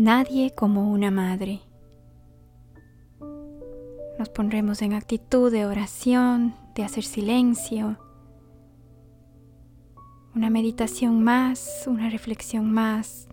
Nadie como una madre. Nos pondremos en actitud de oración, de hacer silencio. Una meditación más, una reflexión más.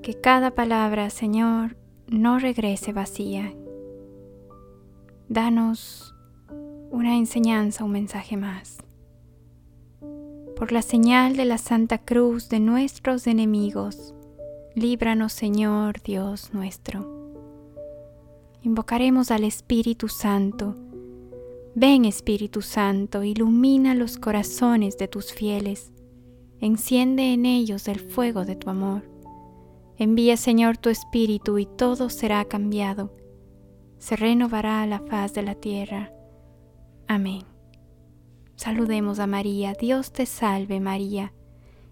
Que cada palabra, Señor, no regrese vacía. Danos una enseñanza, un mensaje más. Por la señal de la Santa Cruz de nuestros enemigos, líbranos Señor Dios nuestro. Invocaremos al Espíritu Santo. Ven Espíritu Santo, ilumina los corazones de tus fieles, enciende en ellos el fuego de tu amor. Envía Señor tu Espíritu y todo será cambiado, se renovará la faz de la tierra. Amén. Saludemos a María, Dios te salve María,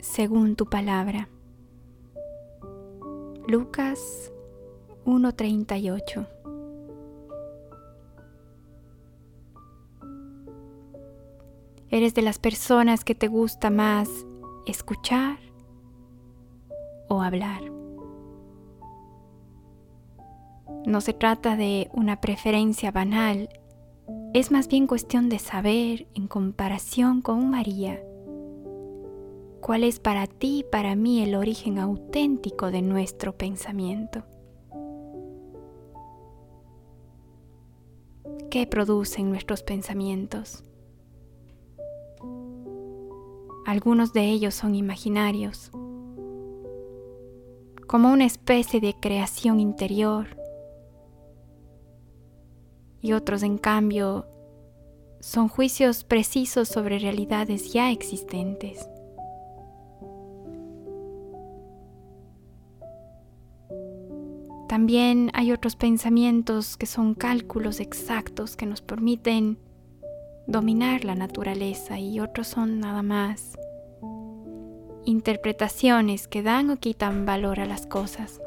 según tu palabra. Lucas 1:38 ¿Eres de las personas que te gusta más escuchar o hablar? No se trata de una preferencia banal, es más bien cuestión de saber en comparación con María cuál es para ti y para mí el origen auténtico de nuestro pensamiento. ¿Qué producen nuestros pensamientos? Algunos de ellos son imaginarios, como una especie de creación interior, y otros en cambio son juicios precisos sobre realidades ya existentes. También hay otros pensamientos que son cálculos exactos que nos permiten dominar la naturaleza y otros son nada más interpretaciones que dan o quitan valor a las cosas.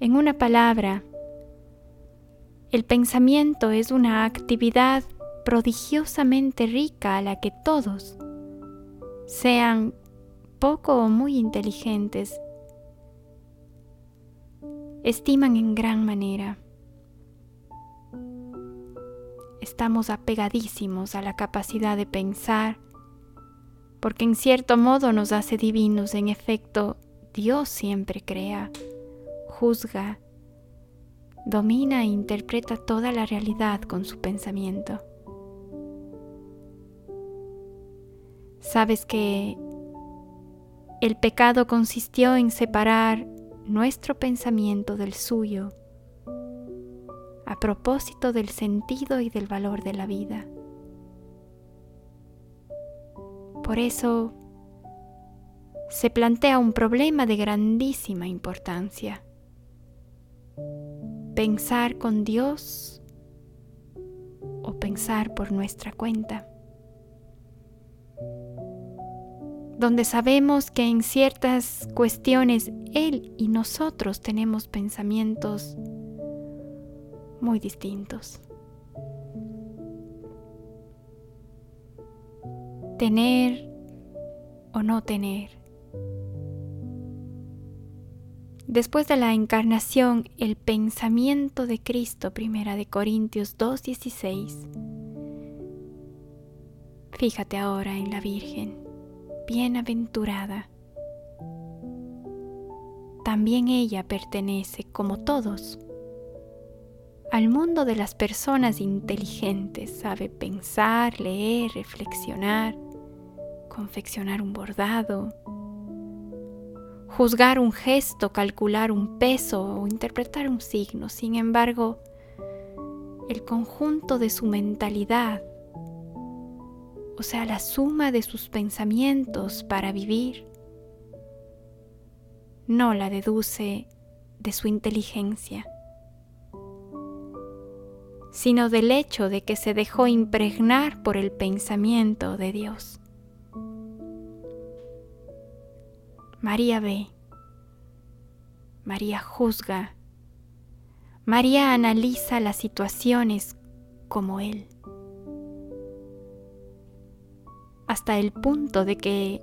En una palabra, el pensamiento es una actividad prodigiosamente rica a la que todos, sean poco o muy inteligentes, estiman en gran manera estamos apegadísimos a la capacidad de pensar, porque en cierto modo nos hace divinos. En efecto, Dios siempre crea, juzga, domina e interpreta toda la realidad con su pensamiento. Sabes que el pecado consistió en separar nuestro pensamiento del suyo a propósito del sentido y del valor de la vida. Por eso se plantea un problema de grandísima importancia. Pensar con Dios o pensar por nuestra cuenta. Donde sabemos que en ciertas cuestiones Él y nosotros tenemos pensamientos muy distintos. Tener o no tener. Después de la encarnación, el pensamiento de Cristo, primera de Corintios 2:16. Fíjate ahora en la Virgen, bienaventurada. También ella pertenece, como todos, al mundo de las personas inteligentes, sabe pensar, leer, reflexionar, confeccionar un bordado, juzgar un gesto, calcular un peso o interpretar un signo. Sin embargo, el conjunto de su mentalidad, o sea, la suma de sus pensamientos para vivir, no la deduce de su inteligencia, sino del hecho de que se dejó impregnar por el pensamiento de Dios. María ve, María juzga, María analiza las situaciones como Él, hasta el punto de que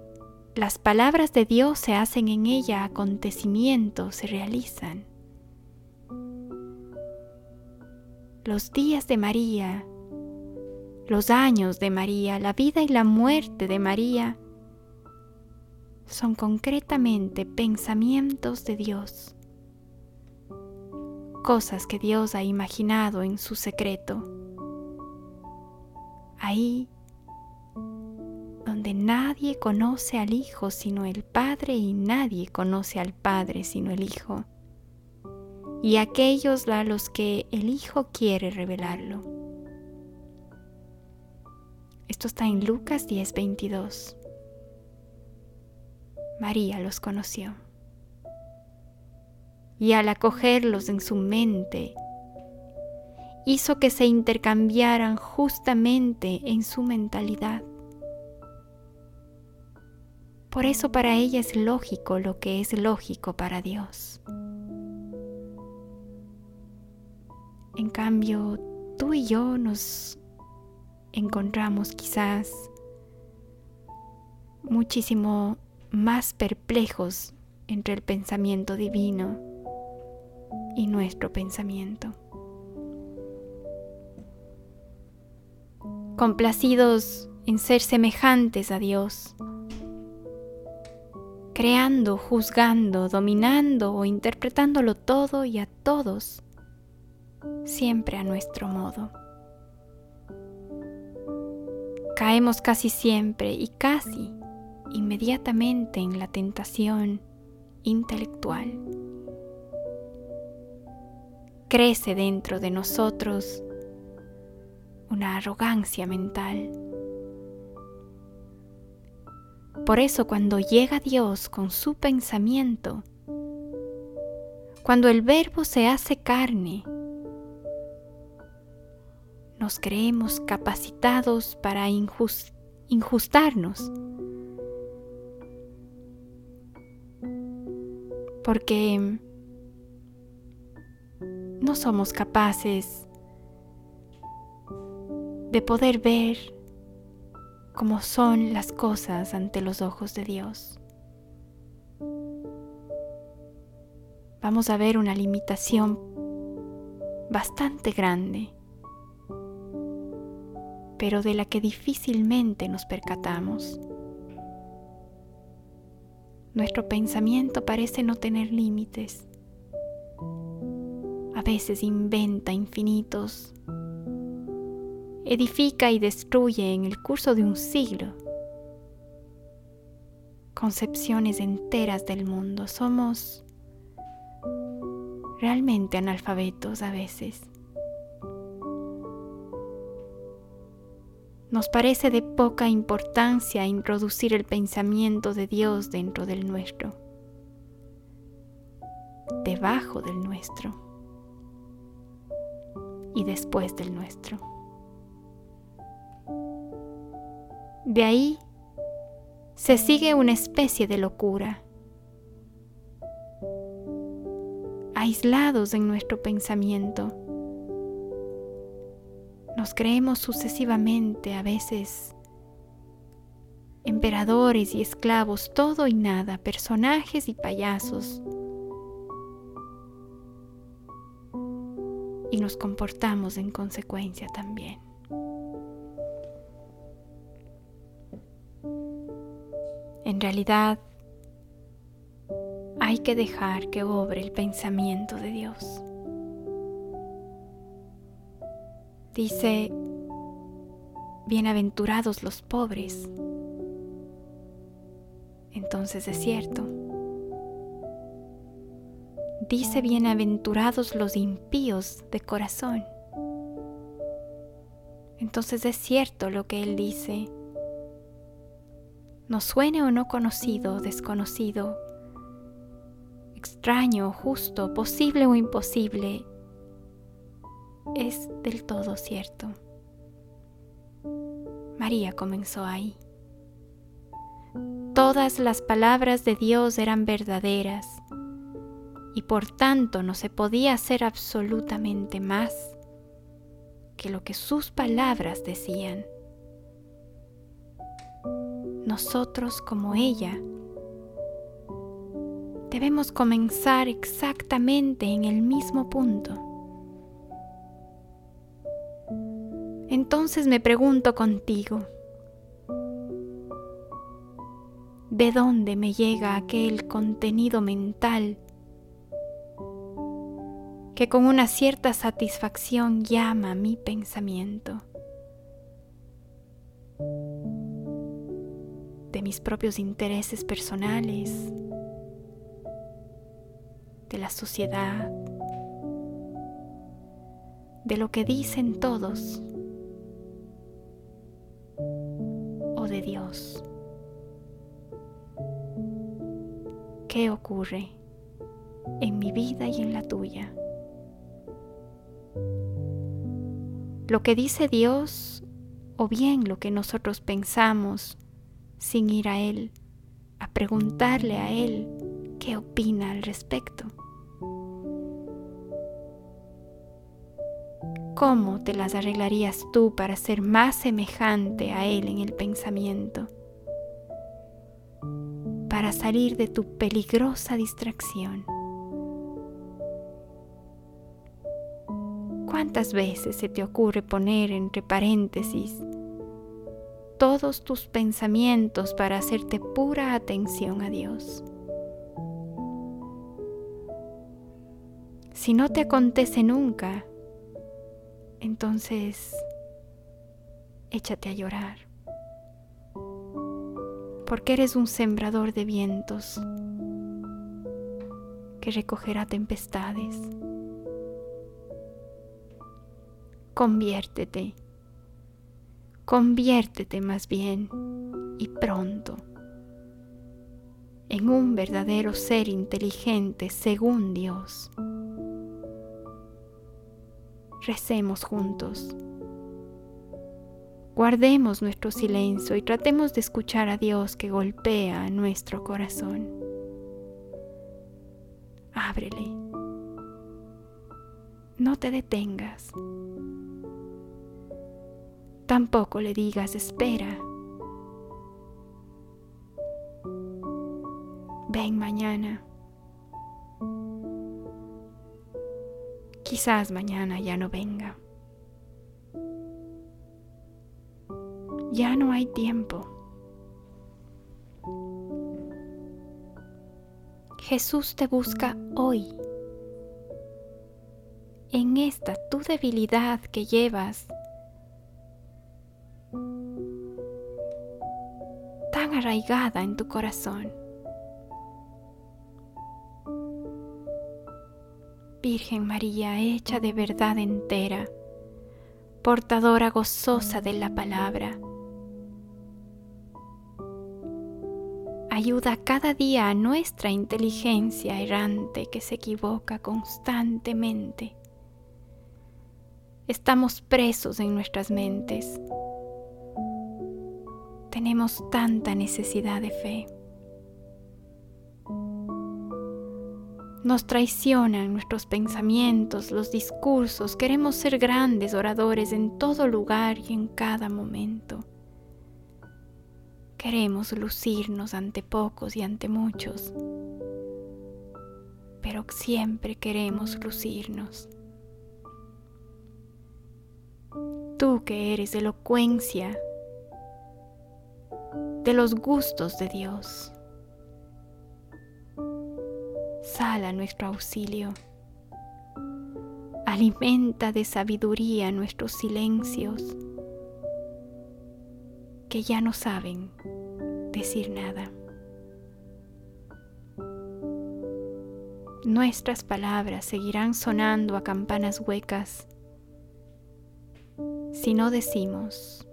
las palabras de Dios se hacen en ella acontecimientos, se realizan. Los días de María, los años de María, la vida y la muerte de María son concretamente pensamientos de Dios, cosas que Dios ha imaginado en su secreto. Ahí donde nadie conoce al Hijo sino el Padre y nadie conoce al Padre sino el Hijo, y aquellos a los que el Hijo quiere revelarlo. Esto está en Lucas 10:22. María los conoció. Y al acogerlos en su mente, hizo que se intercambiaran justamente en su mentalidad. Por eso para ella es lógico lo que es lógico para Dios. En cambio, tú y yo nos encontramos quizás muchísimo más perplejos entre el pensamiento divino y nuestro pensamiento. Complacidos en ser semejantes a Dios, creando, juzgando, dominando o interpretándolo todo y a todos, siempre a nuestro modo. Caemos casi siempre y casi inmediatamente en la tentación intelectual. Crece dentro de nosotros una arrogancia mental. Por eso cuando llega Dios con su pensamiento, cuando el verbo se hace carne, nos creemos capacitados para injustarnos. Porque no somos capaces de poder ver cómo son las cosas ante los ojos de Dios. Vamos a ver una limitación bastante grande, pero de la que difícilmente nos percatamos. Nuestro pensamiento parece no tener límites. A veces inventa infinitos. Edifica y destruye en el curso de un siglo concepciones enteras del mundo. Somos realmente analfabetos a veces. Nos parece de poca importancia introducir el pensamiento de Dios dentro del nuestro, debajo del nuestro y después del nuestro. De ahí se sigue una especie de locura, aislados en nuestro pensamiento nos creemos sucesivamente a veces emperadores y esclavos, todo y nada, personajes y payasos. Y nos comportamos en consecuencia también. En realidad, hay que dejar que obre el pensamiento de Dios. Dice, bienaventurados los pobres. Entonces es cierto. Dice, bienaventurados los impíos de corazón. Entonces es cierto lo que Él dice. No suene o no conocido, desconocido, extraño justo, posible o imposible, es del todo cierto. María comenzó ahí. Todas las palabras de Dios eran verdaderas y por tanto no se podía hacer absolutamente más que lo que sus palabras decían. Nosotros como ella debemos comenzar exactamente en el mismo punto. Entonces me pregunto contigo, ¿de dónde me llega aquel contenido mental que con una cierta satisfacción llama mi pensamiento? Mis propios intereses personales, de la sociedad, de lo que dicen todos o de Dios. ¿Qué ocurre en mi vida y en la tuya? Lo que dice Dios o bien lo que nosotros pensamos sin ir a Él, a preguntarle a Él qué opina al respecto. ¿Cómo te las arreglarías tú para ser más semejante a Él en el pensamiento? Para salir de tu peligrosa distracción. ¿Cuántas veces se te ocurre poner entre paréntesis todos tus pensamientos para hacerte pura atención a Dios. Si no te acontece nunca, entonces échate a llorar, porque eres un sembrador de vientos que recogerá tempestades. Conviértete Conviértete más bien y pronto en un verdadero ser inteligente según Dios. Recemos juntos. Guardemos nuestro silencio y tratemos de escuchar a Dios que golpea nuestro corazón. Ábrele. No te detengas. Tampoco le digas espera. Ven mañana. Quizás mañana ya no venga. Ya no hay tiempo. Jesús te busca hoy. En esta tu debilidad que llevas arraigada en tu corazón. Virgen María, hecha de verdad entera, portadora gozosa de la palabra, ayuda cada día a nuestra inteligencia errante que se equivoca constantemente. Estamos presos en nuestras mentes tenemos tanta necesidad de fe. Nos traicionan nuestros pensamientos, los discursos, queremos ser grandes oradores en todo lugar y en cada momento. Queremos lucirnos ante pocos y ante muchos, pero siempre queremos lucirnos. Tú que eres elocuencia, de los gustos de Dios. Sal a nuestro auxilio. Alimenta de sabiduría nuestros silencios que ya no saben decir nada. Nuestras palabras seguirán sonando a campanas huecas si no decimos,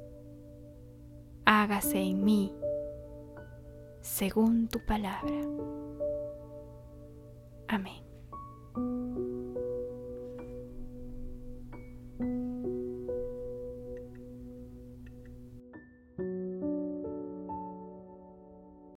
hágase en mí según tu palabra. Amén.